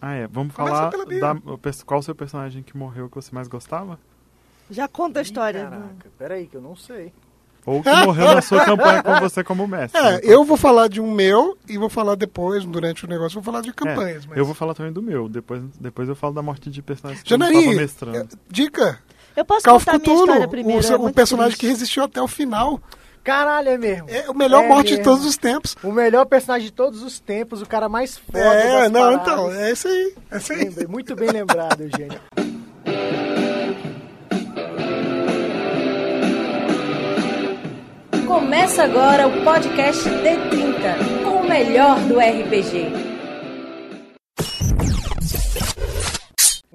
Ah, é. Vamos Começa falar da, o qual o seu personagem que morreu que você mais gostava? Já conta a história. Ih, Caraca, peraí que eu não sei. Ou que morreu na sua campanha com você como mestre. É, eu vou falar de um meu e vou falar depois, durante o negócio, vou falar de É, campanhas. mas... Eu vou falar também do meu. Depois, depois eu falo da morte de personagens que Janari, eu não tava mestrando. é, dica, Eu posso Call of contar a minha Cthulhu, história primeiro. o, seu- é o personagem que triste. resistiu até o final. Caralho, é mesmo. É o melhor É morte de mesmo. todos os tempos. O melhor personagem de todos os tempos, o cara mais foda É, das não, paradas. então, é isso aí. É isso aí. Lembrei, muito bem lembrado, Eugênio. Começa agora o podcast D30, com o melhor do RPG.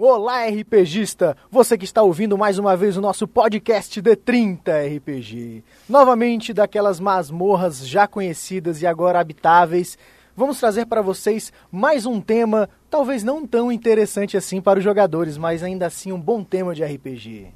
Olá, RPGista! Você que está ouvindo mais uma vez o nosso podcast D30 RPG. Novamente daquelas masmorras já conhecidas e agora habitáveis, vamos trazer para vocês mais um tema, talvez não tão interessante assim para os jogadores, mas ainda assim um bom tema de RPG.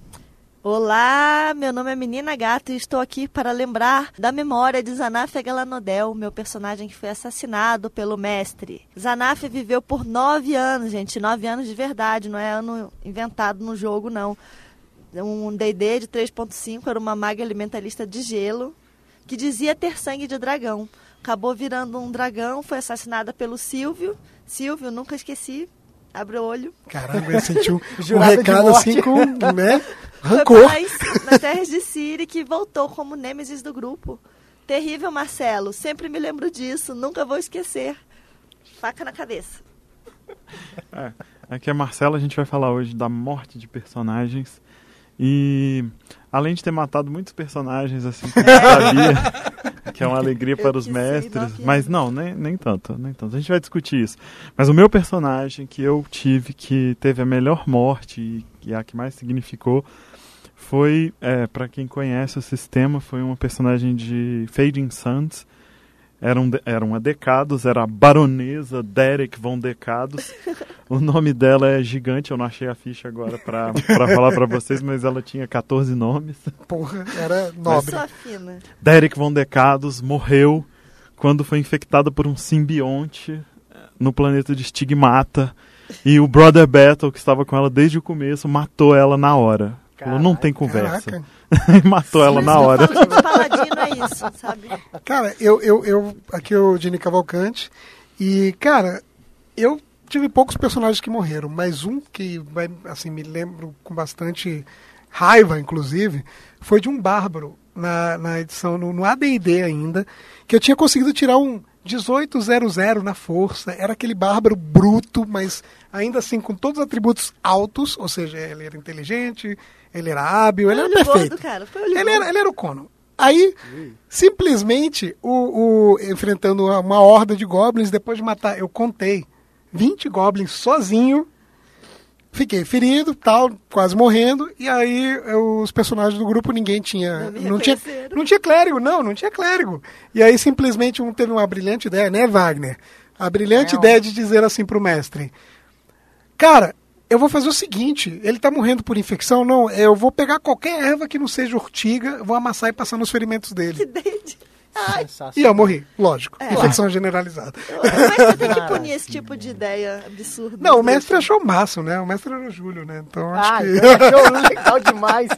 Olá, meu nome é Menina Gato e estou aqui para lembrar da memória de Zanaf Galanodel, meu personagem que foi assassinado pelo mestre. Zanaf viveu por nove anos, gente, nove anos de verdade, não é ano inventado no jogo, não. Um D&D de 3.5 era uma maga alimentarista de gelo que dizia ter sangue de dragão. Acabou virando um dragão, foi assassinada pelo Silvio. Silvio, nunca esqueci. Abre o olho. Caramba, eu senti um, um recado assim com, né, rancor. paz nas terras de Siri que voltou como nêmesis do grupo. Terrível, Marcelo. Sempre me lembro disso. Nunca vou esquecer. Faca na cabeça. É, aqui é Marcelo, a gente vai falar hoje da morte de personagens. E além de ter matado muitos personagens, assim, que eu não sabia, que é uma alegria para os mestres, mas não, nem, nem tanto, nem tanto. A gente vai discutir isso. Mas o meu personagem que eu tive, que teve a melhor morte e a que mais significou, foi, é, para quem conhece o sistema, foi uma personagem de Fading Suns. Era, um, de- era uma Decados, era a baronesa Derek von Decados. O nome dela é gigante, eu não achei a ficha agora pra pra falar pra vocês, mas ela tinha 14 nomes. Porra, era nobre. Só fina. Derek von Decados morreu quando foi infectada por um simbionte eh, no planeta de Stigmata. E o Brother Battle, que estava com ela desde o começo, matou ela na hora. Falou, não tem conversa. E matou ela na hora. falo, paladino é isso, sabe? Cara, eu, eu, eu aqui é o Dini Cavalcante. E, cara, eu tive poucos personagens que morreram, mas um que assim, me lembro com bastante raiva, inclusive, foi de um bárbaro na, na edição, no, no AD&D ainda, que eu tinha conseguido tirar um 1800 na força. Era aquele bárbaro bruto, mas ainda assim com todos os atributos altos, ou seja, ele era inteligente, ele era hábil, ele era perfeito. gordo, Ele era, ele era o Conan. Aí, simplesmente, o, o- enfrentando uma horda de goblins, depois de matar, eu contei 20 goblins sozinho, fiquei ferido, tal, quase morrendo, e aí os personagens do grupo ninguém tinha. Não Não, tinha, não tinha clérigo, não, não tinha clérigo. E aí simplesmente um teve uma brilhante ideia, né, Wagner? A brilhante Não. ideia de dizer assim pro mestre: Cara, eu vou fazer o seguinte, ele tá morrendo por infecção, não, eu vou pegar qualquer erva que não seja urtiga, vou amassar e passar nos ferimentos Que dele. Sensacional. E eu morri, lógico. É. Infecção generalizada. O mestre tem que punir esse tipo de ideia absurda. Não, o mestre achou o máximo, né? O mestre era o Júlio, né? Então acho Ah, que. então achou legal demais.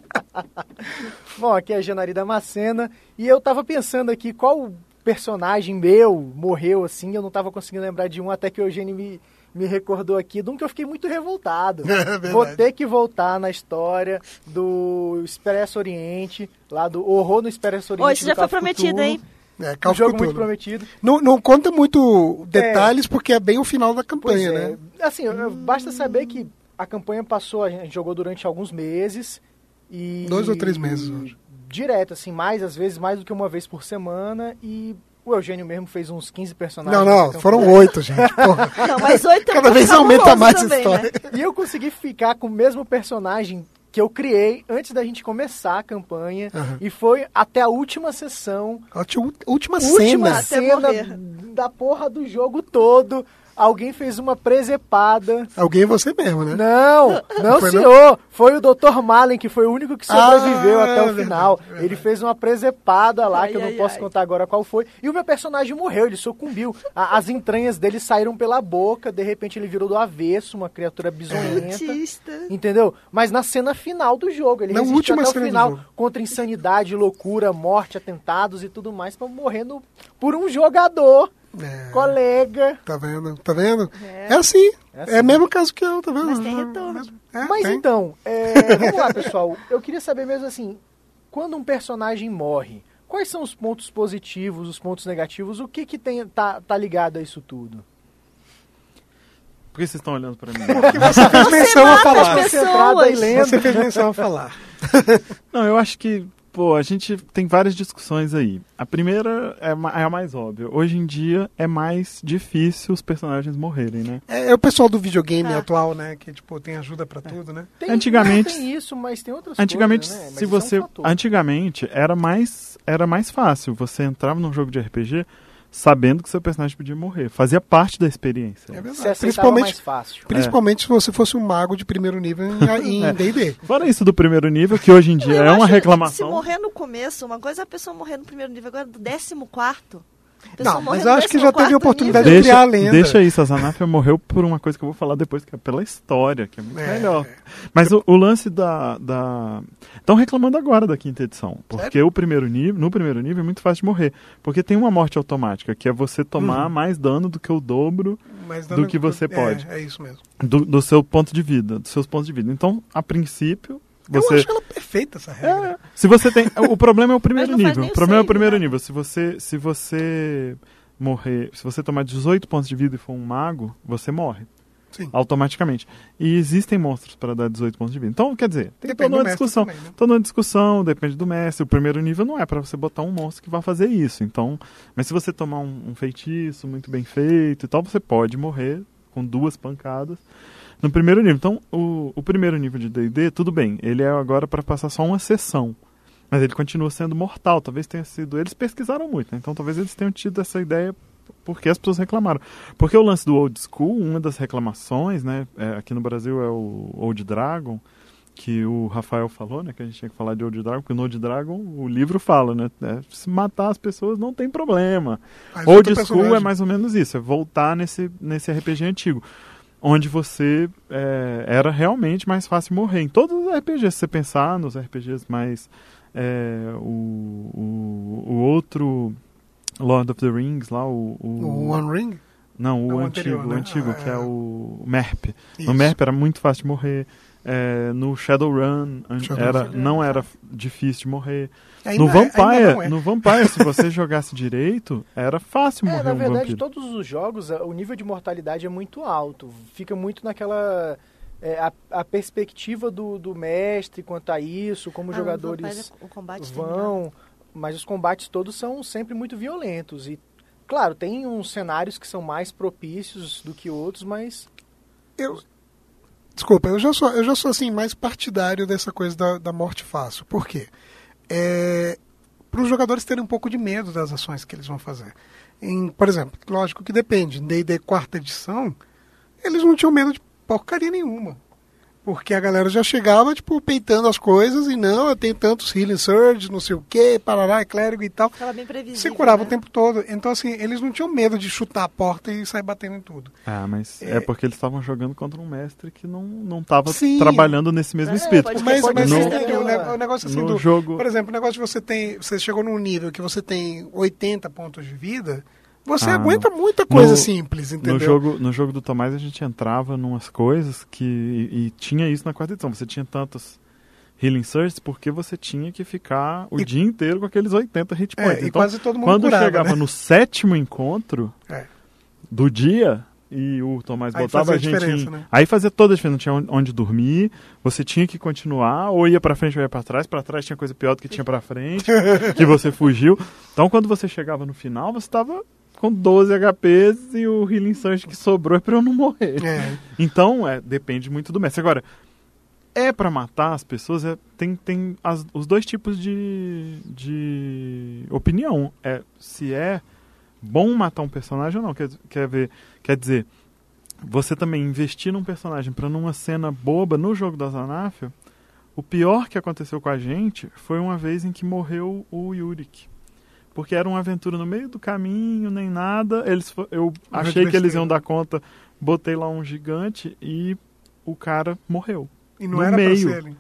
Bom, aqui é a Janari Damascena e eu tava pensando aqui qual personagem meu morreu assim, eu não tava conseguindo lembrar de um até que o Eugênio me, me recordou aqui de um que eu fiquei muito revoltado. É. Vou ter que voltar na história do Expresso Oriente, lá do Horror no Expresso Oriente. Do já foi prometido, hein? É, Um jogo Cthulhu. muito prometido. Não, não conta muito detalhes, porque é bem o final da campanha, é. né? Assim, eu- basta saber que a campanha passou, a gente jogou durante alguns meses e Dois ou três meses. Direto, assim, mais às vezes mais do que uma vez por semana e o Eugênio mesmo fez uns 15 personagens. Não, não, campanha. foram oito, gente. Porra. Não, mas oito é Cada vez aumenta mais a também, história. Né? E eu consegui ficar com o mesmo personagem que eu criei antes da gente começar a campanha Aham. e foi até a última sessão A última, última última cena. Até cena da porra do jogo todo. Alguém fez uma presepada. Alguém é você mesmo, né? Não, não, Foi senhor. Foi o Dr. Malen que foi o único que sobreviveu Ah, até o verdade, final. verdade. Ele fez uma presepada lá, Ai, que eu não ai, posso ai. contar agora qual foi. E o meu personagem morreu, ele sucumbiu. A- as entranhas dele saíram pela boca, de repente ele virou do avesso, uma criatura bizonhenta. Entendeu? Mas na cena final do jogo, ele Na resistiu última até o final contra insanidade, loucura, morte, atentados e tudo mais, pra morrendo por um jogador, É, colega. tá vendo? Tá vendo? É. É, assim. É É, assim. o mesmo caso que eu, tá vendo? Mas tem retorno. É, Mas tem. então, é, vamos lá, pessoal. Eu queria saber mesmo assim, quando um personagem morre, quais são os pontos positivos, os pontos negativos, o que que tem, tá, tá ligado a isso tudo? Por que vocês estão olhando pra mim? Você fez menção a falar. Você fez menção a falar. Não, eu acho que, pô, a gente tem várias discussões aí. A primeira é, é a mais óbvia. Hoje em dia é mais difícil os personagens morrerem, né? É, é o pessoal do videogame Ah. atual, né? Que, tipo, tem ajuda pra tudo, né? Tem, Antigamente- tem isso, mas tem outras Antigamente, coisas, né? Se isso é um você, antigamente era mais era mais fácil. Você entrava num jogo de RPG sabendo que seu personagem podia morrer. Fazia parte da experiência. É verdade. Principalmente, mais fácil. principalmente se você fosse um mago de primeiro nível em É. D&D. Fora isso do primeiro nível, que hoje em dia Eu é uma reclamação. Se morrer no começo, uma coisa é a pessoa morrer no primeiro nível, agora do décimo quarto. A pessoa Não, mas eu acho que já teve quarto oportunidade nível. de criar a lenda. deixa isso, a Zanafia morreu por uma coisa que eu vou falar depois, que é pela história, que é muito É, melhor. é. Mas o, o lance da. da... Estão reclamando agora da quinta edição. Porque o primeiro nível, no primeiro nível é muito fácil de morrer. Porque tem uma morte automática, que é você tomar Uhum. mais dano do que o dobro do que você é, pode. É isso mesmo. do, do seu ponto de vida, dos seus pontos de vida. Então, a princípio, Eu você. acho ela perfeita, essa regra. É, se você tem. O problema é o primeiro nível. O problema é o primeiro né? nível. Se você, se você morrer. Se você tomar 18 pontos de vida e for um mago, você morre. Sim. Automaticamente. E existem monstros para dar 18 pontos de vida. Então, quer dizer, tem Depende toda do uma mestre discussão. também, né? Toda uma discussão, depende do mestre. O primeiro nível não é para você botar um monstro que vai fazer isso. Então, mas se você tomar um, um feitiço muito bem feito e tal, você pode morrer com duas pancadas no primeiro nível. Então, o, o primeiro nível de D&D, tudo bem, ele é agora para passar só uma sessão. Mas ele continua sendo mortal. Talvez tenha sido. Eles pesquisaram muito, né? Então talvez eles tenham tido essa ideia porque as pessoas reclamaram. Porque o lance do Old School, uma das reclamações, né? é, aqui no Brasil é o Old Dragon, que o Rafael falou, né? Que a gente tinha que falar de Old Dragon, porque no Old Dragon o livro fala, né? é, se matar as pessoas não tem problema. Mas Old School é personagem- mais ou menos isso, é voltar nesse, nesse RPG antigo. Onde você é, era realmente mais fácil morrer. Em todos os RPGs, se você pensar nos RPGs mais. é, o, o, o outro Lord of the Rings lá, o. o- O One Ring? não, o Não, o antigo, anterior, o né? antigo, Ah, que é é. o MERP. Isso. No MERP era muito fácil de morrer. É, no Shadowrun Shadowrun. era, não era f- difícil de morrer. Ainda no é- Vampire, é. no Vampire, se você jogasse direito, era fácil É, morrer na um verdade, vampiro. todos os jogos, o nível de mortalidade é muito alto. Fica muito naquela. é, a, a perspectiva do, do mestre quanto a isso, como os Ah, jogadores Vampire, o combate terminado. vão. Mas os combates todos são sempre muito violentos. E, claro, tem uns cenários que são mais propícios do que outros, mas. Eu, desculpa, eu já sou, eu já sou assim mais partidário dessa coisa da, da morte fácil. Por quê? É, para os jogadores terem um pouco de medo das ações que eles vão fazer. Em, por exemplo, lógico que depende. D&D quarta edição, eles não tinham medo de porcaria nenhuma. Porque a galera já chegava, tipo, peitando as coisas e não, eu tenho tantos healing surge, não sei o que, parará, clérigo e tal. Ficava bem previsível. Se curava né? o tempo todo. Então, assim, eles não tinham medo de chutar a porta e sair batendo em tudo. Ah, mas é, É. porque eles estavam jogando contra um mestre que não não estava Sim. trabalhando nesse mesmo É, espírito. pode- Mas, mas entendeu, né? o negócio assim no do. jogo- Por exemplo, o negócio de você tem. Você chegou num nível que você tem 80 pontos de vida, você Ah, aguenta muita coisa No- simples, entendeu? No jogo, no jogo do Tomás a gente entrava numas coisas que. E, e tinha isso na quarta edição. Você tinha tantos healing surges porque você tinha que ficar o E- dia inteiro com aqueles 80 hit É, points. e então, quase todo mundo quando curava, chegava né? no sétimo encontro É. do dia e o Tomás Aí botava a gente. em- né? Aí fazia toda a diferença. Não tinha on- onde dormir, você tinha que continuar, ou ia pra frente ou ia pra trás. Pra trás tinha coisa pior do que tinha pra frente, que você fugiu. Então quando você chegava no final, você tava com 12 HPs e o Healing Surge que sobrou é pra eu não morrer. É. Então, é, depende muito do mestre. Agora, é pra matar as pessoas, é, tem, tem as- os dois tipos de, de opinião. É se é bom matar um personagem ou não. Quer, quer ver, quer dizer, você também investir num personagem pra numa cena boba no jogo da Zanafia, o pior que aconteceu com a gente foi uma vez em que morreu o Yurik. Porque era uma aventura no meio do caminho, nem nada. Eles, eu achei que eles iam dar conta, botei lá um gigante e o cara morreu. E não no era meio. pra ser ele.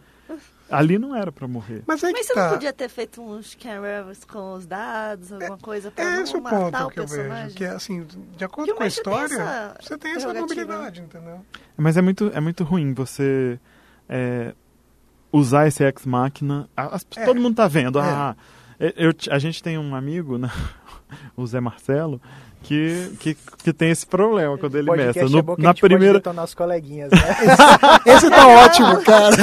Ali não era pra morrer. Mas é Mas você tá. não podia ter feito uns cameras com os dados, alguma coisa pra É não esse o matar ponto o que eu personagem? vejo. Que é assim, de acordo com a tem história, essa você tem essa mobilidade, entendeu? Mas é muito, é muito ruim você é, usar esse ex-máquina. A- as- É. Todo mundo tá vendo. É. Ah, eu- eu- a gente tem um amigo, né, o Zé Marcelo, que, que, que tem esse problema quando ele mestra. é No- a na pode primeira, detonar os coleguinhas, né? Esse tá ótimo, cara.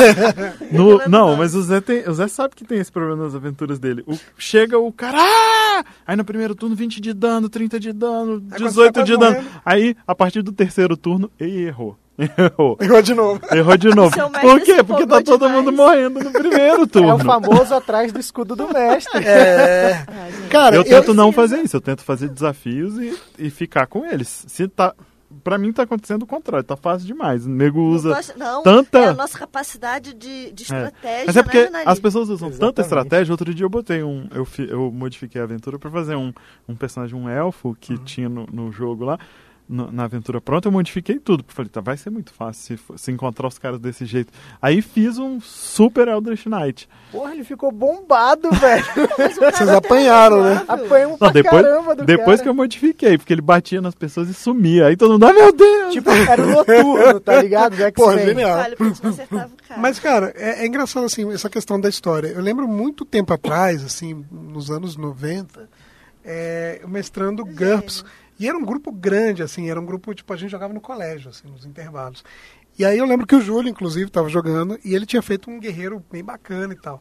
no- Revelando não, mas o Zé, tem, o Zé sabe que tem esse problema nas aventuras dele. O- chega o cara, ah! aí no primeiro turno 20 de dano, 30 de dano, Aí quando 18 você tá de dano. Aí, a partir do terceiro turno, ele errou. Errou. Errou de novo. Errou de novo. Por quê? Porque tá todo demais. mundo morrendo no primeiro turno. É o famoso atrás do escudo do mestre. É. Cara, eu eu, tento não fazer isso, eu tento fazer desafios e, e ficar com eles. Se tá. Pra mim tá acontecendo o contrário, tá fácil demais. O nego Não usa gosta- não, tanta- é a nossa capacidade de, de estratégia. Mas é porque né, as pessoas usam tanta Exatamente. estratégia. Outro dia eu botei um. Eu, fi- eu modifiquei a aventura pra fazer um, um personagem, um elfo que tinha no, no jogo lá. No- na aventura pronta, eu modifiquei tudo. Falei, tá, vai ser muito fácil se, se encontrar os caras desse jeito. Aí fiz um super Eldritch Knight. Porra, ele ficou bombado, velho. Vocês tá apanharam, né? razoável. Apanhou Não, pra depois, caramba do depois cara. que eu modifiquei, porque ele batia nas pessoas e sumia. Aí todo mundo, ah, meu Deus! Tipo, era o noturno, tá ligado? Do Porra, genial. Porque cara. Mas, cara, é, é engraçado, assim, essa questão da história. Eu lembro muito tempo atrás, assim, nos anos 90, é, eu mestrando GURPS. E era um grupo grande, assim, era um grupo, tipo, a gente jogava no colégio, assim, nos intervalos. E aí eu lembro que o Júlio, inclusive, estava jogando, e ele tinha feito um guerreiro bem bacana e tal.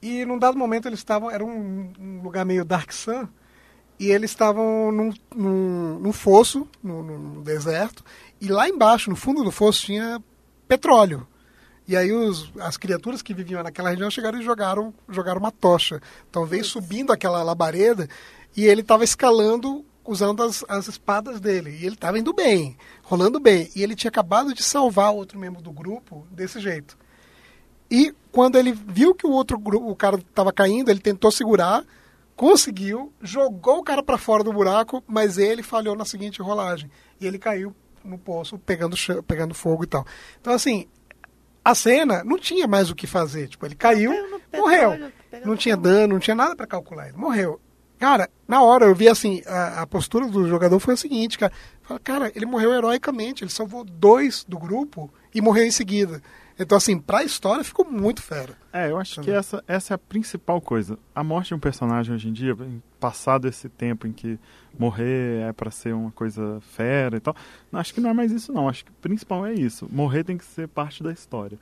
E num dado momento eles estavam, era um, um lugar meio Dark Sun, e eles estavam num, num, num fosso, no, no deserto, e lá embaixo, no fundo do fosso, tinha petróleo. E aí os, as criaturas que viviam naquela região chegaram e jogaram, jogaram uma tocha. Então veio subindo aquela labareda e ele estava escalando usando as, as espadas dele. E ele estava indo bem, rolando bem. E ele tinha acabado de salvar outro membro do grupo desse jeito. E quando ele viu que o outro grupo, o cara estava caindo, ele tentou segurar, conseguiu, jogou o cara para fora do buraco, mas ele falhou na seguinte rolagem. E ele caiu no poço, pegando, pegando fogo e tal. Então, assim, a cena não tinha mais o que fazer. Tipo, ele caiu, morreu. Não tinha dano, não tinha nada para calcular. Ele morreu. Cara, na hora eu vi assim, a, a postura do jogador foi a seguinte, cara. Fala, Cara, ele morreu heroicamente, ele salvou dois do grupo e morreu em seguida. Então, assim, pra história ficou muito fera. É, eu acho que essa, essa é a principal coisa. A morte de um personagem hoje em dia, passado esse tempo em que morrer é pra ser uma coisa fera e tal, acho que não é mais isso não. Acho que o principal é isso. Morrer tem que ser parte da história.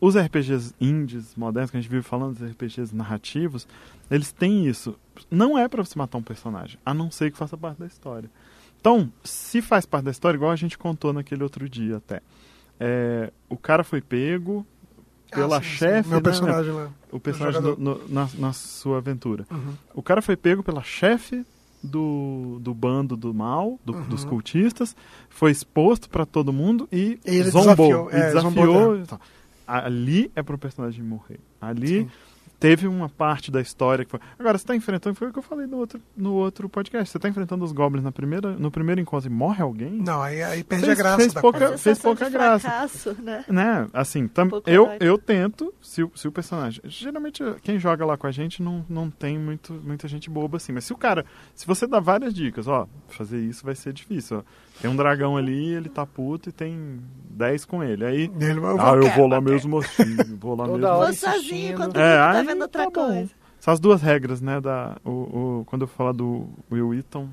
Os RPGs indies modernos que a gente vive falando, os RPGs narrativos, eles têm isso. Não é pra você matar um personagem, a não ser que faça parte da história. Então, se faz parte da história, igual a gente contou naquele outro dia até. É, o cara foi pego pela Ah, sim, sim. chefe, Meu né, personagem lá. o personagem no- na, na sua aventura. Uhum. O cara foi pego pela chefe do, do bando do mal, do- Uhum. dos cultistas, foi exposto pra todo mundo e, E zombou. desafiou, e é, desafiou. zombou, e tal. Ali é pro personagem morrer. Ali Sim. teve uma parte da história que foi. Agora, você tá enfrentando, foi o que eu falei no outro, no outro podcast. Você tá enfrentando os goblins na primeira, no primeiro encontro e morre alguém? Não, aí, aí perde Fez- a graça fez da pouca- coisa. Fez pouca de graça. fracasso, né? Né? Assim, tam, eu, eu tento, se, o- se o personagem. Geralmente, quem joga lá com a gente não, não tem muito, muita gente boba assim. Mas se o cara. Se você dá várias dicas, ó, fazer isso vai ser difícil. Ó. Tem um dragão ali, ele tá puto e tem 10 com ele. Aí. Ele vai- ah, eu vou lá bater. mesmo assim. Vou lá Toda mesmo. hora Vou sozinho enquanto É, tá aí vendo outra tá coisa. São as duas regras, né? Da, o, o- quando eu falar do Will Wheaton,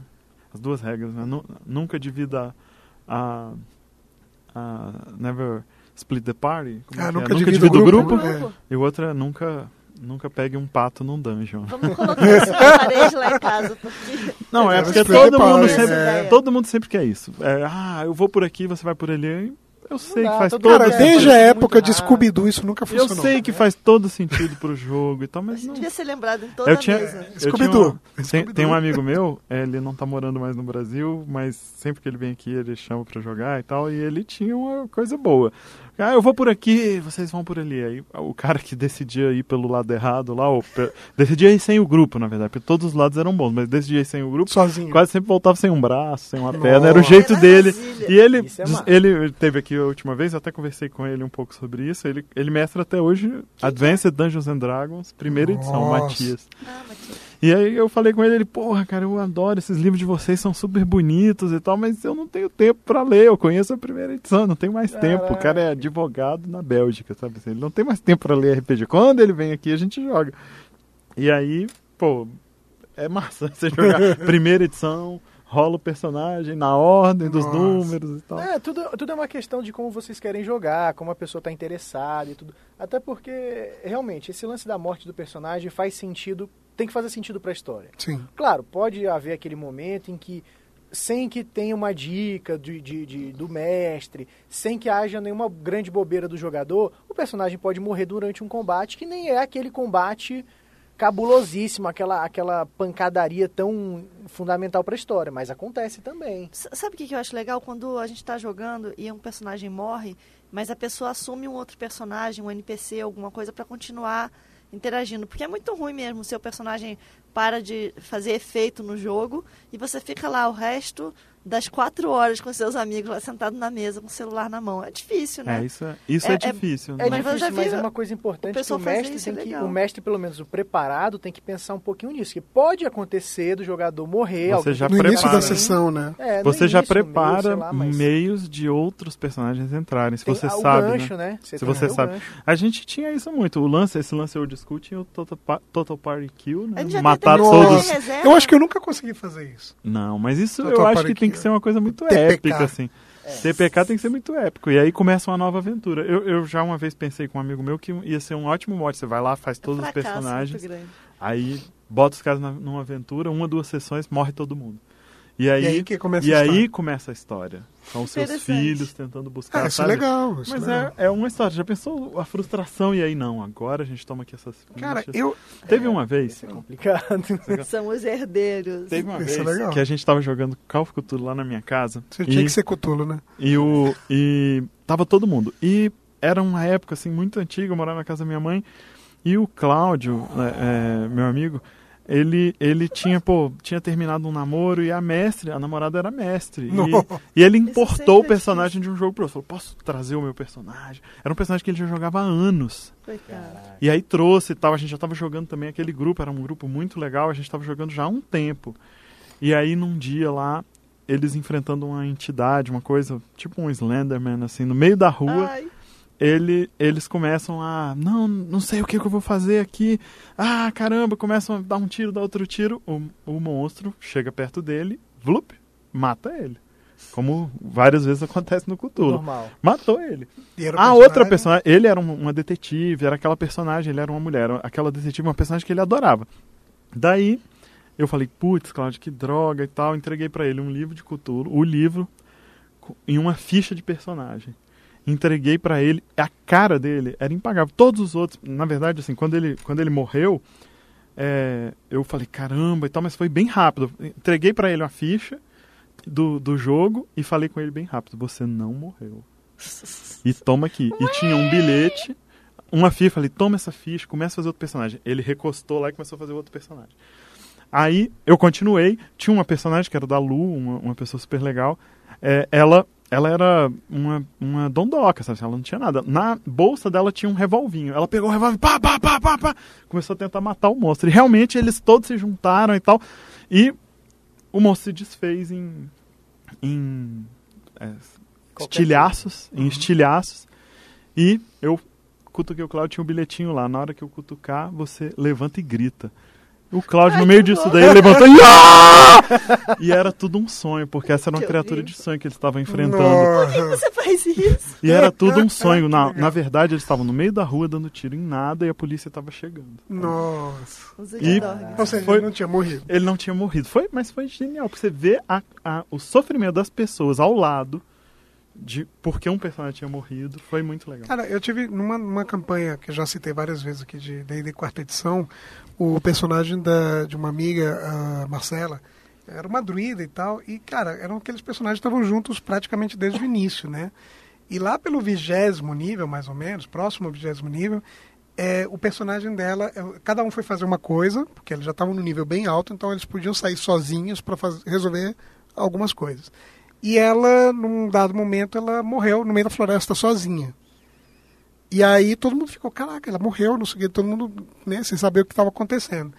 as duas regras, né? Nu- nunca divida a, a Never Split the Party. Como Ah, é nunca é? divida o o grupo. grupo. É. E o outro é nunca, nunca pegue um pato num dungeon. Vamos colocar isso na parede lá em casa, porque... Não, é porque todo mundo, Party, sempre, é. todo mundo sempre quer isso. É, ah, eu vou por aqui, você vai por ali. Eu sei dá, que faz todo Cara, sentido. desde a época de. Scooby-Doo isso nunca Eu funcionou. sei que faz todo sentido pro jogo e tal, mas não. devia ser lembrado em toda Eu a tinha, mesa. eu tinha Scooby-Doo. tem, Scooby-Doo. tem um amigo meu, ele não tá morando mais no Brasil, mas sempre que ele vem aqui ele chama pra jogar e tal, e ele tinha uma coisa boa. Ah, eu vou por aqui, vocês vão por ali. Aí o cara que decidia ir pelo lado errado lá, ou pe- decidia ir sem o grupo, na verdade, porque todos os lados eram bons, mas decidia ir sem o grupo, Sozinho. quase sempre voltava sem um braço, sem uma Nossa. perna, era o jeito Era dele. Brasília. E ele, é ele teve aqui a última vez, eu até conversei com ele um pouco sobre isso. Ele, ele mestra até hoje Advanced Dungeons and Dragons, primeira edição, Nossa. Matias. Ah, Matias. E aí eu falei com ele, ele, porra, cara, eu adoro esses livros de vocês, são super bonitos e tal, mas eu não tenho tempo pra ler, eu conheço a primeira edição, não tenho mais tempo. O cara é advogado na Bélgica, sabe assim? Ele não tem mais tempo pra ler RPG. Quando ele vem aqui, a gente joga. E aí, pô, é massa você jogar primeira edição, rola o personagem na ordem dos Nossa. números e tal. É, tudo, tudo é uma questão de como vocês querem jogar, como a pessoa está interessada e tudo. Até porque, realmente, esse lance da morte do personagem faz sentido, tem que fazer sentido para a história. Sim. Claro, pode haver aquele momento em que, sem que tenha uma dica de, de- de- do mestre, sem que haja nenhuma grande bobeira do jogador, o personagem pode morrer durante um combate que nem é aquele combate cabulosíssimo, aquela, aquela pancadaria tão fundamental para a história, mas acontece também. S- Sabe o que que eu acho legal? Quando a gente tá jogando e um personagem morre, mas a pessoa assume um outro personagem, um NPC, alguma coisa, pra continuar interagindo. Porque é muito ruim mesmo, seu personagem para de fazer efeito no jogo e você fica lá o resto das quatro horas com seus amigos lá sentado na mesa com o celular na mão. É difícil, né? É, isso é, isso é, É- é- difícil. É né? Mas eu já difícil, mas vi é uma coisa importante que o mestre isso, é tem que, o mestre pelo menos o preparado tem que pensar um pouquinho nisso, que pode acontecer do jogador morrer, Você alguém já No início da sessão, né? É, Você já meio, prepara sei lá, mas meios de outros personagens entrarem, se tem você sabe, né? gancho, né? Se tem você sabe. gancho. A gente tinha isso muito. O lance, esse lance eu discuto o Total, Pa- Total Party Kill, né? Matar tem- todos. Eu acho que eu nunca consegui fazer isso. Não, mas isso Total eu acho que tem que Kill. ser uma coisa muito TPK. épica, assim. TPK tem que ser muito épico. E aí começa uma nova aventura. Eu, eu já uma vez pensei com um amigo meu que ia ser um ótimo mod. Você vai lá, faz É todos os fracasso personagens, aí bota os caras na- numa aventura, uma, duas sessões, morre todo mundo. E aí, E aí que começa e a aí história. começa a história. São os seus filhos tentando buscar. Ah, isso é sabe? legal. Isso Mas é legal. é, é uma história. Já pensou a frustração e aí não? Agora a gente toma aqui essas Cara, fichas. eu. Teve uma vez, Isso é complicado. São os herdeiros. teve uma Isso é vez legal. que a gente tava jogando Call of Cthulhu lá na minha casa. Você e, tinha que ser cutulo, né? e o e tava todo mundo. E era uma época assim muito antiga, eu morava na casa da minha mãe e o Cláudio, é, é, meu amigo, ele ele tinha, pô, tinha terminado um namoro e a mestre, a namorada era mestre. E, e ele importou é o personagem de um jogo pro outro. Falou, posso trazer o meu personagem? Era um personagem que ele já jogava há anos. Coitado. E aí trouxe e tal, a gente já tava jogando também aquele grupo, era um grupo muito legal, a gente tava jogando já há um tempo. E aí num dia lá, eles enfrentando uma entidade, uma coisa, tipo um Slenderman, assim, no meio da rua, Ai, ele, eles começam a. Não, não sei o que, que eu vou fazer aqui. Ah, caramba, começam a dar um tiro, dar outro tiro. O, o monstro chega perto dele, vlup, mata ele. Como várias vezes acontece no Cthulhu. Normal. Matou ele. E era A outra personagem- ele era um- uma detetive, era aquela personagem, ele era uma mulher, aquela detetive, uma personagem que ele adorava. Daí, eu falei, putz, Cláudio, que droga e tal. Entreguei pra ele um livro de Cthulhu, o livro, em uma ficha de personagem. Entreguei pra ele, a cara dele era impagável. Todos os outros, na verdade, assim, quando ele, quando ele morreu, é, eu falei, caramba e tal, mas foi bem rápido. Entreguei pra ele uma ficha do, do jogo e falei com ele bem rápido, você não morreu. E toma aqui. E tinha um bilhete, uma ficha. Falei, toma essa ficha, começa a fazer outro personagem. Ele recostou lá e começou a fazer outro personagem. Aí eu continuei. Tinha uma personagem que era da Lu, uma, uma pessoa super legal. É, ela, ela era uma, uma dondoca, sabe? Ela não tinha nada. Na bolsa dela tinha um revolvinho. Ela pegou o revólver, pá, pá, pá, pá, pá. Começou a tentar matar o monstro. E realmente eles todos se juntaram e tal. E o monstro se desfez em. em é, estilhaços, Uhum. em estilhaços. E eu cutuquei o Cláudio, tinha um bilhetinho lá. Na hora que eu cutucar, você levanta e grita. O Cláudio, no meio que disso daí, ele levantou e... "Ah!" E era tudo um sonho, porque essa era uma Que criatura horrível. de sonho que eles estavam enfrentando. Nossa. Você faz isso? E era tudo um sonho. Na, na verdade, eles estavam no meio da rua dando tiro em nada e a polícia estava chegando. Nossa. Os E-. Ou seja, Foi- ele não tinha morrido. Ele não tinha morrido. Foi, mas foi genial, porque você vê a- a- o sofrimento das pessoas ao lado, de porque um personagem tinha morrido, foi muito legal. Cara, eu tive numa, numa campanha que eu já citei várias vezes aqui de D&D quarta edição, o personagem da, de uma amiga, a Marcela, era uma druida e tal, e cara, eram aqueles personagens que estavam juntos praticamente desde o início, né? E lá pelo vigésimo nível, mais ou menos, próximo ao vigésimo nível, é, o personagem dela, é, cada um foi fazer uma coisa, porque eles já estavam no nível bem alto, então eles podiam sair sozinhos para resolver algumas coisas. E ela, num dado momento, ela morreu no meio da floresta sozinha. E aí todo mundo ficou, caraca, ela morreu, não sei o que, todo mundo né, sem saber o que estava acontecendo.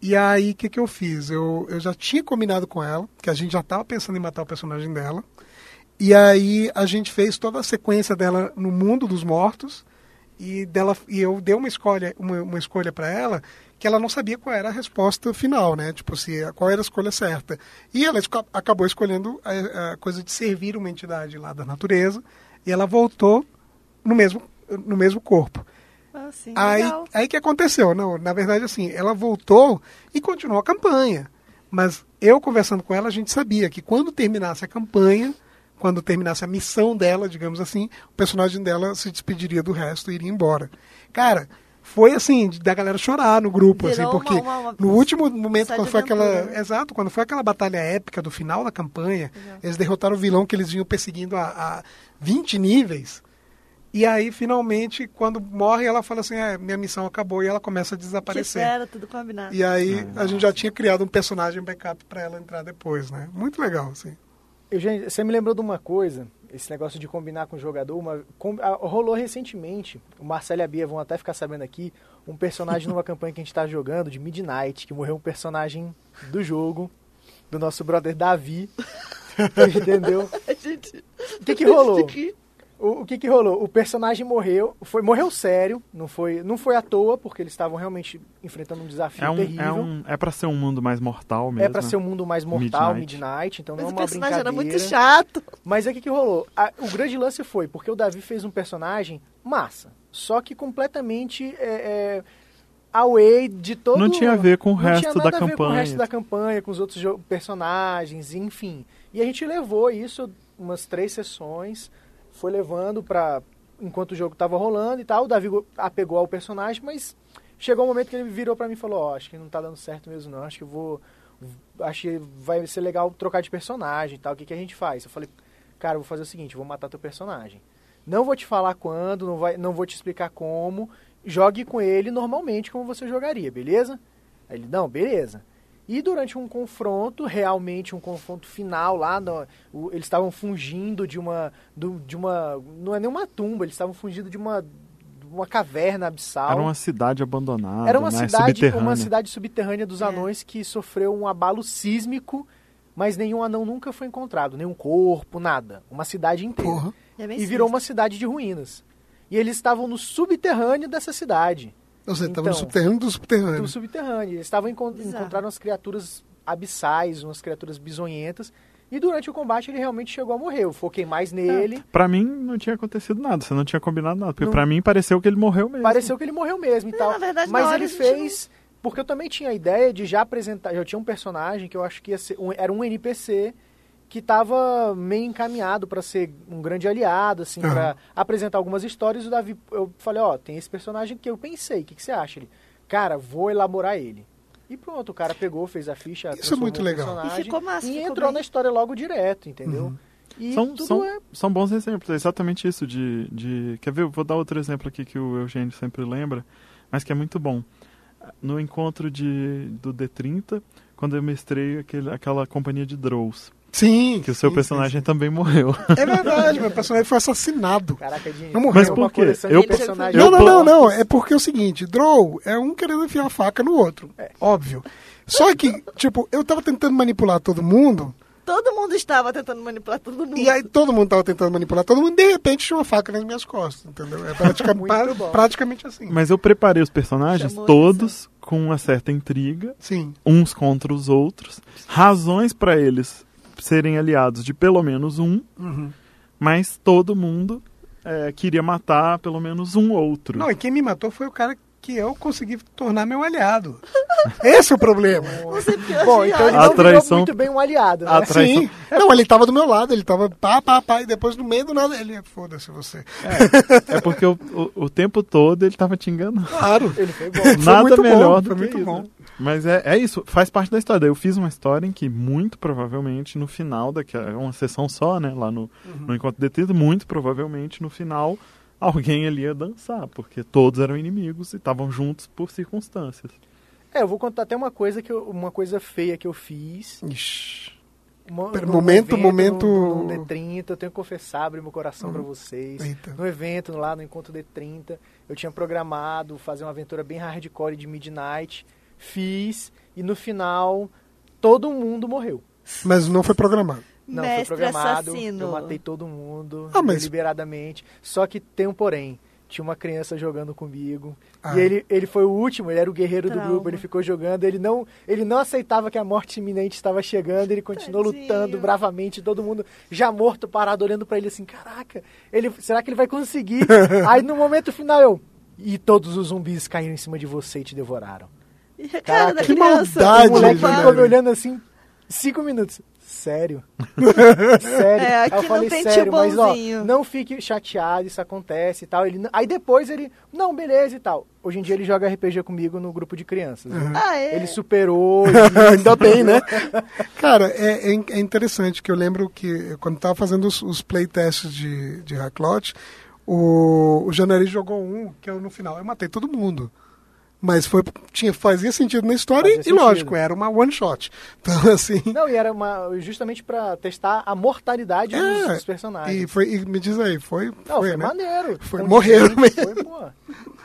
E aí o que, que eu fiz? Eu, eu já tinha combinado com ela, que a gente já estava pensando em matar o personagem dela. E aí a gente fez toda a sequência dela no mundo dos mortos. E, dela, e eu dei uma escolha, uma, uma escolha para ela que ela não sabia qual era a resposta final, né? Tipo, se, qual era a escolha certa. E ela acabou escolhendo a, a, coisa de servir uma entidade lá da natureza, e ela voltou no mesmo, no mesmo corpo. Ah, sim, aí, legal. aí que aconteceu? Não, na verdade, assim, ela voltou e continuou a campanha. Mas eu conversando com ela, a gente sabia que quando terminasse a campanha, quando terminasse a missão dela, digamos assim, o personagem dela se despediria do resto e iria embora. Cara, foi assim, da galera chorar no grupo, Virou assim, porque uma- uma- uma- no último momento, quando foi aquela. né? Exato, quando foi aquela batalha épica do final da campanha, eles derrotaram o vilão que eles vinham perseguindo a, a 20 níveis. E aí, finalmente, quando morre, ela fala assim: é, minha missão acabou e ela começa a Que desaparecer. era tudo combinado. E aí a gente já tinha criado um personagem backup pra ela entrar depois, né? Muito legal, assim. Eugênio, você me lembrou de uma coisa, esse negócio de combinar com o jogador. Uma, com- ah, rolou recentemente, o Marcelo e a Bia vão até ficar sabendo aqui, um personagem numa campanha que a gente tá jogando, de Midnight, que morreu um personagem do jogo, do nosso brother Davi. Entendeu? Gente, O que que rolou? O, o que que rolou? O personagem morreu, foi morreu sério, não foi, não foi à toa, porque eles estavam realmente enfrentando um desafio É, um, terrível. é, um, é pra ser um mundo mais mortal mesmo. É pra ser um mundo mais mortal, Midnight. Midnight, então Mas não é o uma personagem era muito chato. Mas aí o que, que rolou? A- o grande lance foi porque o Davi fez um personagem massa, só que completamente é, é, away de todo. Não tinha a ver com o não resto tinha da nada a ver com o campanha. resto da campanha, com os outros personagens, enfim. E a gente levou isso umas três sessões, foi levando pra. enquanto o jogo tava rolando e tal. O Davi go- apegou ao personagem, mas chegou um momento que ele virou pra mim e falou: Ó, acho que não tá dando certo mesmo, não. Acho que vou. Acho que vai ser legal trocar de personagem e tal. O que, que a gente faz? Eu falei, cara, vou fazer o seguinte, vou matar teu personagem. Não vou te falar quando, não, vai, não vou te explicar como. Jogue com ele normalmente como você jogaria, beleza? Aí ele, não, beleza. E durante um confronto, realmente um confronto final lá, no- o- eles estavam fugindo de uma, do- de uma, não é nem uma tumba, eles estavam fugindo de uma, de uma caverna abissal. Era uma cidade abandonada, Era uma né? cidade, subterrânea. uma cidade subterrânea dos É. anões que sofreu um abalo sísmico, mas nenhum anão nunca foi encontrado, nenhum corpo, nada. Uma cidade inteira. Porra. É E virou sinistro. uma cidade de ruínas. E eles estavam no subterrâneo dessa cidade. Ou seja, estava Então, no subterrâneo do subterrâneo. Do subterrâneo. Eles estavam encon Bizarro. encontrando umas criaturas abissais, umas criaturas bizonhentas. E durante o combate ele realmente chegou a morrer. Eu foquei mais nele. Pra mim não tinha acontecido nada, você não tinha combinado nada. Porque Não. pra mim pareceu que ele morreu mesmo. Pareceu que ele morreu mesmo e É, tal. na verdade, Mas ele fez. Porque eu também tinha a ideia de já apresentar. Eu tinha um personagem que eu acho que ia ser. um- era um NPC que estava meio encaminhado para ser um grande aliado, assim, Aham. para apresentar algumas histórias. E o Davi, eu falei: Ó, tem esse personagem que eu pensei, o que, que você acha? Ele, cara, vou elaborar ele. E pronto, o cara pegou, fez a ficha. Isso é muito legal. E ficou massa, E ficou entrou bem. na história logo direto, entendeu? Uhum. E São, tudo são, é. são bons exemplos, é exatamente isso de, de... Quer ver? Eu Vou dar outro exemplo aqui que o Eugênio sempre lembra, mas que é muito bom. No encontro de, do D30, quando eu mestrei aquele, aquela companhia de Drows, Sim. que o seu sim, personagem também morreu. sim. É verdade, meu personagem foi assassinado. Caraca, Dinho, Não morreu. Mas por quê? Eu personagens. Não, não, não, não. É porque é o seguinte, Drow é um querendo enfiar a faca no outro. É. Óbvio. Só que, tipo, eu tava tentando manipular todo mundo, Todo mundo estava tentando manipular todo mundo. e aí todo mundo tava tentando manipular todo mundo, e de repente tinha uma faca nas minhas costas, entendeu? É pratica- Muito pra- praticamente assim. Mas eu preparei os personagens Chamou todos com uma certa intriga, Sim. uns contra os outros, razões pra eles serem aliados de pelo menos um, Uhum. mas todo mundo é, queria matar pelo menos um outro. Não, e quem me matou foi o cara que eu consegui tornar meu aliado. Esse é o problema. Bom, então ele A não virou traição- muito bem um aliado, né? Traição- Sim. Não, ele tava do meu lado, ele tava pá, pá, pá, e depois no meio do nada ele, foda-se você. É porque o, o, o tempo todo ele tava te enganando. Claro. Ele foi bom. Foi Nada muito bom, melhor do foi que muito isso. bom. Mas é, é isso, faz parte da história. Eu fiz uma história em que, muito provavelmente, no final daquela. É uma sessão só, né? Lá no, no Encontro Detrido, muito provavelmente, no final, alguém ali ia dançar, porque todos eram inimigos e estavam juntos por circunstâncias. É, eu vou contar até uma coisa que eu- uma coisa feia que eu fiz. Ixi. Uma- Pera, momento- evento, momento- No, no D30, eu tenho que confessar, abrir meu coração pra vocês. Eita. No evento, lá no Encontro D30, eu tinha programado fazer uma aventura bem hardcore de Midnight. Fiz, e no final, todo mundo morreu. Mas não foi programado. Não, Mestre foi programado. assassino. Eu matei todo mundo Ah, mas- deliberadamente. Só que tem um porém. Tinha uma criança jogando comigo. Ah. E ele, ele foi o último, ele era o guerreiro do Trauma. grupo. Ele ficou jogando. Ele não, ele não aceitava que a morte iminente estava chegando. Ele continuou Tadinho. lutando bravamente. Todo mundo já morto, parado, olhando pra ele assim: Caraca, ele, será que ele vai conseguir? Aí no momento final eu. E todos os zumbis caíram em cima de você e te devoraram. Cara da que criança. maldade, O moleque ficou me olhando assim, cinco minutos. Sério? Sério? É, Aí aqui eu não falei, tem sério, tio mas ó, bonzinho." não fique chateado, isso acontece e tal. Ele, não- aí depois ele, não, beleza e tal. Hoje em dia ele joga RPG comigo no grupo de crianças. viu? Ah, é? Ele superou. Ainda bem, né? Cara, é, é é interessante que eu lembro que quando tava fazendo os, os playtests de, de Hacklot, o, o Janari jogou um que eu no final eu matei todo mundo. Mas foi, tinha, fazia sentido na história Fazia e, sentido. lógico, era uma one shot. Então, assim. Não, e era uma, justamente pra testar a mortalidade dos, É, dos personagens. E, foi, e me diz aí, foi. Não, foi, foi, né? maneiro. Foi- Com morreram mesmo. Foi, pô,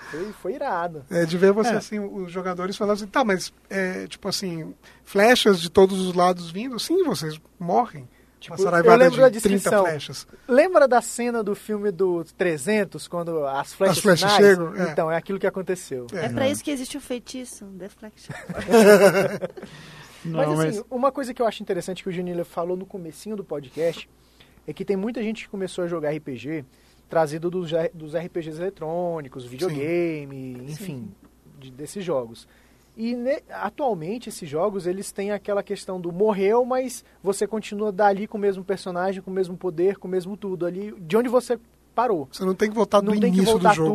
foi, foi irado. É, de ver você É. assim, os jogadores falando assim, tá, mas é, tipo assim, flechas de todos os lados vindo, sim, vocês morrem. Tipo, uma saraivada eu lembro da de 30 descrição. flechas. Lembra da cena do filme do 300, quando as flechas, As flechas finais? chegam, é. Então, é aquilo que aconteceu. É pra isso que existe o feitiço, deflection. Não, mas mas, assim, uma coisa que eu acho interessante que o Junila falou no comecinho do podcast é que tem muita gente que começou a jogar RPG trazido dos, dos RPGs eletrônicos, videogame, enfim, de- desses jogos. E ne- atualmente esses jogos eles têm aquela questão do morreu, mas você continua dali com o mesmo personagem, com o mesmo poder, com o mesmo tudo ali, de onde você parou. Você não tem que voltar do não tem que início voltar do jogo.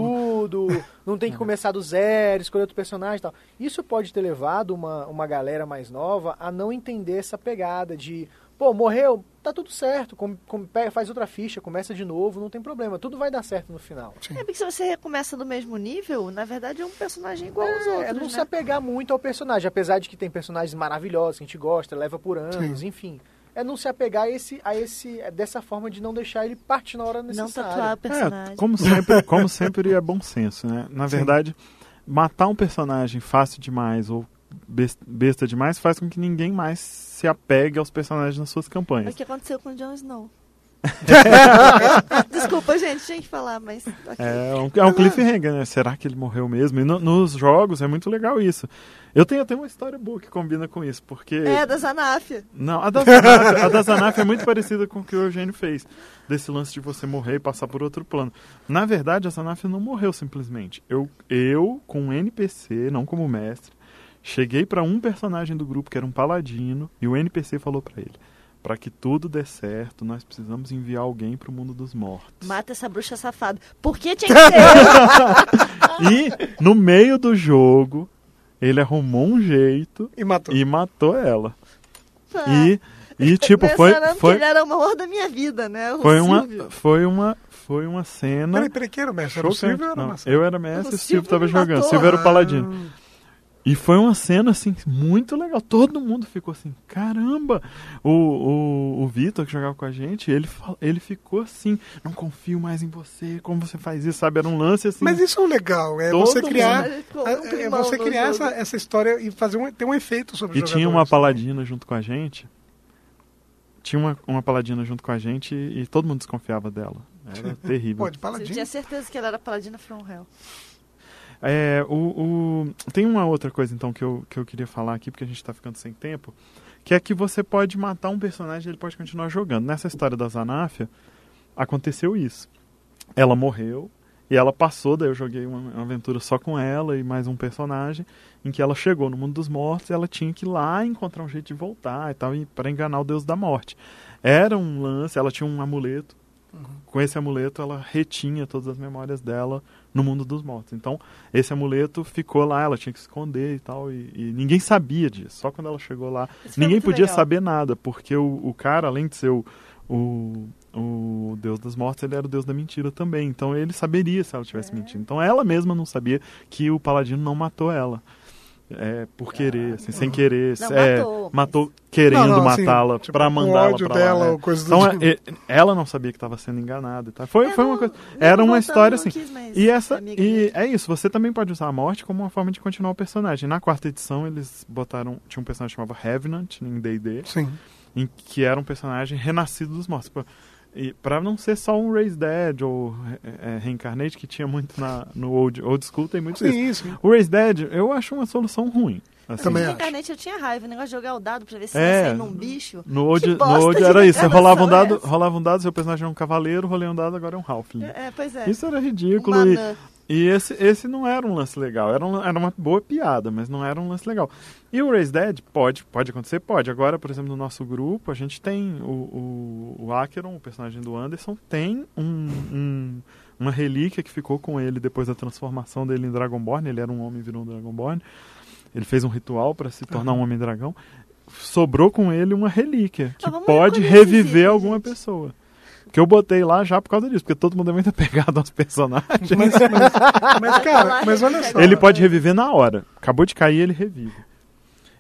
tudo, não tem que começar do zero, escolher outro personagem e tal. Isso pode ter levado uma, uma galera mais nova a não entender essa pegada de, pô, morreu, tá tudo certo, com, com- pega- faz outra ficha, começa de novo, não tem problema, tudo vai dar certo no final. É porque se você recomeça do mesmo nível, na verdade é um personagem igual aos É, outros, é não né? se apegar muito ao personagem, apesar de que tem personagens maravilhosos que a gente gosta, leva por anos, enfim. É não se apegar a esse, a esse, é dessa forma de não deixar ele partir na hora Não necessária. tatuar o é, personagem. como sempre, como sempre é bom senso, né? Na verdade, matar um personagem fácil demais ou besta demais faz com que ninguém mais se apegue aos personagens nas suas É o campanhas. que aconteceu com o Jon Snow. Desculpa, gente, tinha que falar, mas. ok. É um, é um cliffhanger, né? Será que ele morreu mesmo? E no- nos jogos é muito legal isso. Eu tenho até uma história boa que combina com isso, porque... É, da Zanafia. Não, a da Zanaf, a da Zanaf é muito parecida com o que o Eugênio fez. Desse lance de você morrer e passar por outro plano. Na verdade, a Zanaf não morreu simplesmente. Eu, eu com um NPC, não como mestre, cheguei pra um personagem do grupo que era um paladino e o NPC falou pra ele: Pra que tudo dê certo, nós precisamos enviar alguém pro mundo dos mortos. Mata essa bruxa safada. Por que tinha que ser? E no meio do jogo, ele arrumou um jeito E matou. e matou ela. Ah, E, e tipo, foi, foi, era o amor da minha vida, né? O Foi uma, Silvio. foi uma, foi uma cena. Peraí, peraí, quem era o mestre? Era o. Silvio ou era o eu era mestre O e o Silvio Silvio tava jogando. Silvio era o Ah. E foi uma cena, assim, muito legal. Todo mundo ficou assim, caramba! O, o, o Vitor, que jogava com a gente, ele, ele ficou assim, não confio mais em você, como você faz isso, sabe? Era um lance assim. Mas isso é legal, é Todo você mundo, criar? Ficou é, um é você criar essa, essa história e fazer um, ter um efeito sobre E tinha uma paladina junto com a gente. Tinha uma, uma paladina junto com a gente e, e todo mundo desconfiava dela. Era terrível. Pô, de Você paladino. tinha certeza que ela era paladina from hell. É, o, o- tem uma outra coisa então que eu, que eu queria falar aqui, porque a gente tá ficando sem tempo, que é que você pode matar um personagem e ele pode continuar jogando. Nessa história da Zanáfia, aconteceu isso. Ela morreu E ela passou, daí eu joguei uma, aventura só com ela e mais um personagem, em que ela chegou no mundo dos mortos e ela tinha que ir lá encontrar um jeito de voltar e tal, para enganar o deus da morte. Era um lance, ela tinha um amuleto. Com esse amuleto, ela retinha todas as memórias dela no mundo dos mortos. Então, esse amuleto ficou lá, ela tinha que esconder e tal, e, e ninguém sabia disso. Só quando ela chegou lá, Isso ninguém podia legal. saber nada, porque o, o cara, além de ser o, o, o deus das mortes, ele era o deus da mentira também. Então, ele saberia se ela estivesse mentindo. Então, ela mesma não sabia que o paladino não matou ela. É, por querer, assim, sem querer. Não, é, matou, matou querendo Não, não, assim, matá-la tipo, pra mandá-la ódio pra dela lá. é. ou coisa do Então, tipo. é, ela não sabia que estava sendo enganada e tal. Foi, É, foi uma coisa. Era uma história assim. quis E essa e é isso, você também pode usar a morte como uma forma de continuar o personagem. Na quarta edição eles botaram, tinha um personagem chamado Revenant em D&D, Sim. em que era um personagem renascido dos mortos. Pô, E para não ser só um Raise Dead ou é, é, Reincarnate que tinha muito na, no old, old school, tem muito isso. Sim, sim. O Raise Dead eu acho uma solução ruim. assim. Também acho. internet eu tinha raiva, o negócio de jogar o dado pra ver se É. é. num bicho. No old, no old era isso, você rolava um dado, é essa? rolava um dado, seu personagem era um cavaleiro, rolei um dado, agora é um halfling. É, pois é. Isso era um ridículo e, manã. E esse, esse não era um lance legal. Era, um- era uma boa piada, mas não era um lance legal. E o Raise Dead pode, pode acontecer? Pode. Agora, por exemplo, no nosso grupo, a gente tem o, o, o Acheron, o personagem do Anderson, tem um, um- uma relíquia que ficou com ele depois da transformação dele em Dragonborn. Ele era um homem e virou um Dragonborn. Ele fez um ritual para se tornar um homem dragão. Sobrou com ele uma relíquia que Ah, vamos pode reviver itens, alguma gente. pessoa. Que eu botei lá já por causa disso, porque todo mundo é muito apegado aos personagens. Mas, mas, mas, cara, mas olha só. Ele pode reviver na hora. Acabou de cair, ele revive.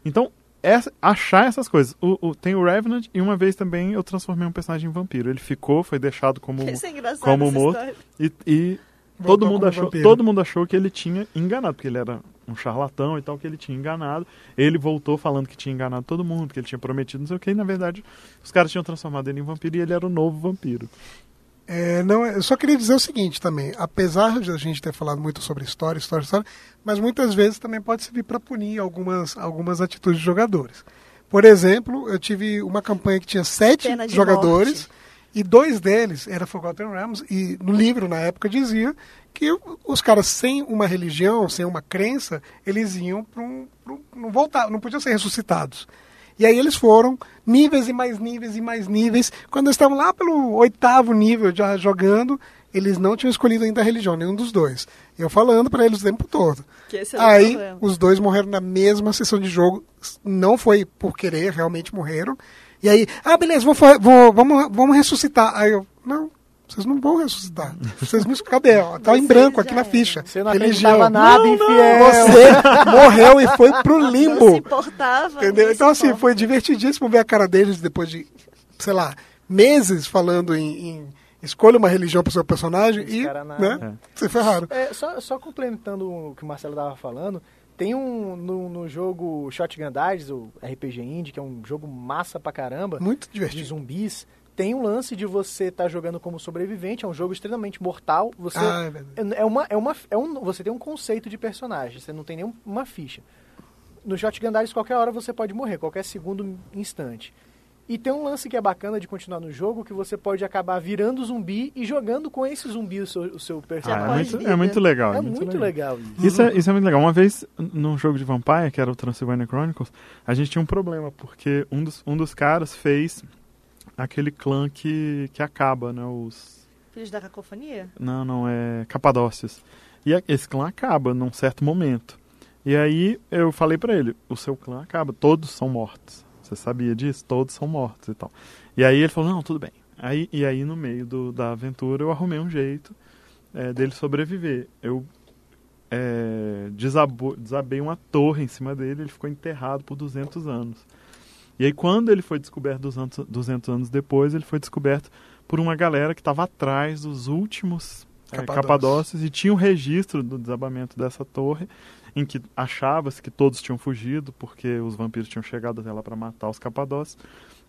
Então, essa- achar essas coisas. O, o- tem o Revenant e uma vez também eu transformei um personagem em vampiro. Ele ficou, foi deixado como. Isso é engraçado como morto. história. E, e todo, mundo achou, vampiro. todo mundo achou que ele tinha enganado, porque ele era um charlatão e tal, que ele tinha enganado. Ele voltou falando que tinha enganado todo mundo, que ele tinha prometido não sei o que, e na verdade os caras tinham transformado ele em vampiro e ele era o novo vampiro. É, não, eu só queria dizer o seguinte também. Apesar de a gente ter falado muito sobre história, história, história, mas muitas vezes também pode servir para punir algumas, algumas atitudes de jogadores. Por exemplo, eu tive uma campanha que tinha sete jogadores morte. E dois deles era Forgotten Realms e no livro na época dizia que os caras sem uma religião, sem uma crença, eles iam para um, um- não voltar, não podiam ser ressuscitados. E aí eles foram níveis e mais níveis e mais níveis. Quando eles estavam lá pelo oitavo nível já jogando, eles não tinham escolhido ainda a religião, nenhum dos dois. Eu falando para eles o tempo todo. Aí problema. os dois morreram na mesma sessão de jogo. Não foi por querer, realmente morreram. E aí, ah, beleza, vou, vou- vamos, vamos ressuscitar. Aí eu, não, vocês não vão ressuscitar. Vocês me cadê? ó? Tá em branco aqui na ficha. Você não Religião. acreditava nada, Não, não, infiel. Você morreu e foi pro Não se limbo. importava. Entendeu? Então, assim, importa. foi divertidíssimo ver a cara deles depois de, sei lá, meses falando em, em escolha uma religião pro seu personagem Esse e, né, se ferraram. É, só, só complementando o que o Marcelo estava falando, tem um no, no jogo Shotgun Dice, o RPG Indie, que é um jogo massa pra caramba, Muito de divertido. zumbis, tem um lance de você estar jogando como sobrevivente, é um jogo extremamente mortal. Você Ah, é verdade. é uma, é uma, é um, você tem um conceito de personagem, você não tem nenhuma ficha. No Shotgun Dice, qualquer hora você pode morrer, qualquer segundo instante. E tem um lance que é bacana de continuar no jogo, que você pode acabar virando zumbi e jogando com esse zumbi o seu, o seu Ah, personagem. é, pode muito, é muito legal. É muito legal isso. Isso é, isso é muito legal. Uma vez, num jogo de Vampire, que era o Transylvania Chronicles, a gente tinha um problema, porque um dos, um dos caras fez aquele clã que, que acaba, né? Os. Filhos da cacofonia? Não, não, é Capadócios. E a- esse clã acaba num certo momento. E aí eu falei pra ele: o seu clã acaba, todos são mortos. Você sabia disso? Todos são mortos e tal. E aí ele falou: não, tudo bem. Aí, e aí no meio do, da aventura eu arrumei um jeito é, dele sobreviver. Eu é, desabou, desabei uma torre em cima dele, ele ficou enterrado por 200 anos. E aí quando ele foi descoberto 200, 200 anos depois, ele foi descoberto por uma galera que estava atrás dos últimos é, Capadócios. capadócios e tinha um registro do desabamento dessa torre em que achava-se que todos tinham fugido porque os vampiros tinham chegado até lá para matar os capadócios.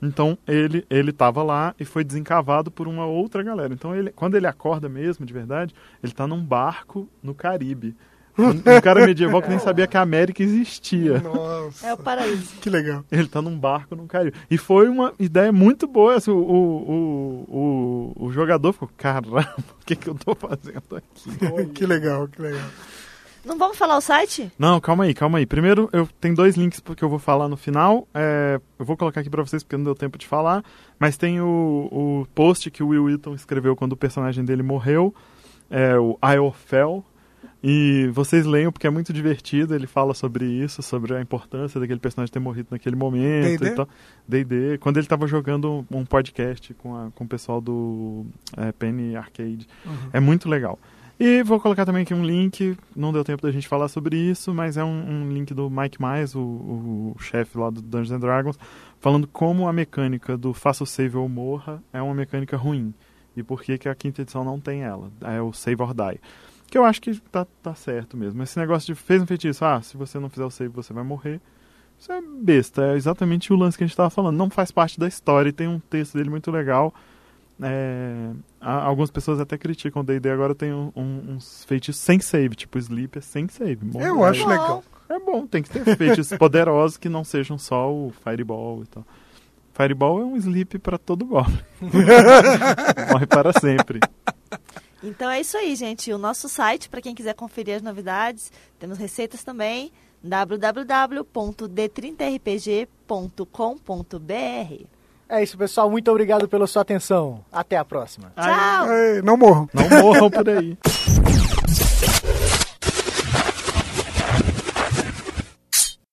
Então ele ele estava lá e foi desencavado por uma outra galera. Então ele quando ele acorda mesmo, de verdade, ele está num barco no Caribe. Um, um cara medieval que nem sabia que a América existia. Nossa. É o paraíso. Que legal. Ele tá num barco num Caribe. E foi uma ideia muito boa. Assim, o, o, o, o, jogador ficou, caramba, o que, que eu tô fazendo aqui? que legal, que legal. Não vamos falar o site? Não, calma aí, calma aí. Primeiro, eu tenho dois links que eu vou falar no final. É, eu vou colocar aqui pra vocês porque não deu tempo de falar. Mas tem o, o post que o Will Wheaton escreveu quando o personagem dele morreu. É o I Fell. E vocês leiam porque é muito divertido. Ele fala sobre isso, sobre a importância daquele personagem ter morrido naquele momento. D&D? e tal. D&D. Quando ele estava jogando um podcast com, a- com o pessoal do é, Penny Arcade. É muito legal. E vou colocar também aqui um link, não deu tempo da gente falar sobre isso, mas é um, um link do Mike Myers, o, o chefe lá do Dungeons and Dragons, falando como a mecânica do faça o save ou morra é uma mecânica ruim. E por que, que a quinta edição não tem ela. É o save or die. Que eu acho que tá, tá certo mesmo. Esse negócio de fez um feitiço, ah, se você não fizer o save você vai morrer. Isso é besta, é exatamente o lance que a gente estava falando. Não faz parte da história e tem um texto dele muito legal. É, algumas pessoas até criticam o D&D agora tem um- um- uns feitiços sem save, tipo sleep é sem save. Morre- Eu acho Bom, legal. É bom, tem que ter feitiços poderosos que não sejam só o Fireball e tal. Fireball é um sleep para todo Goblin. Morre para sempre. Então é isso aí, gente. O nosso site, para quem quiser conferir as novidades, temos receitas também, www.d30rpg.com.br. É isso, pessoal. Muito obrigado pela sua atenção. Até a próxima. Tchau! Ei, Não morram. Não morram por aí.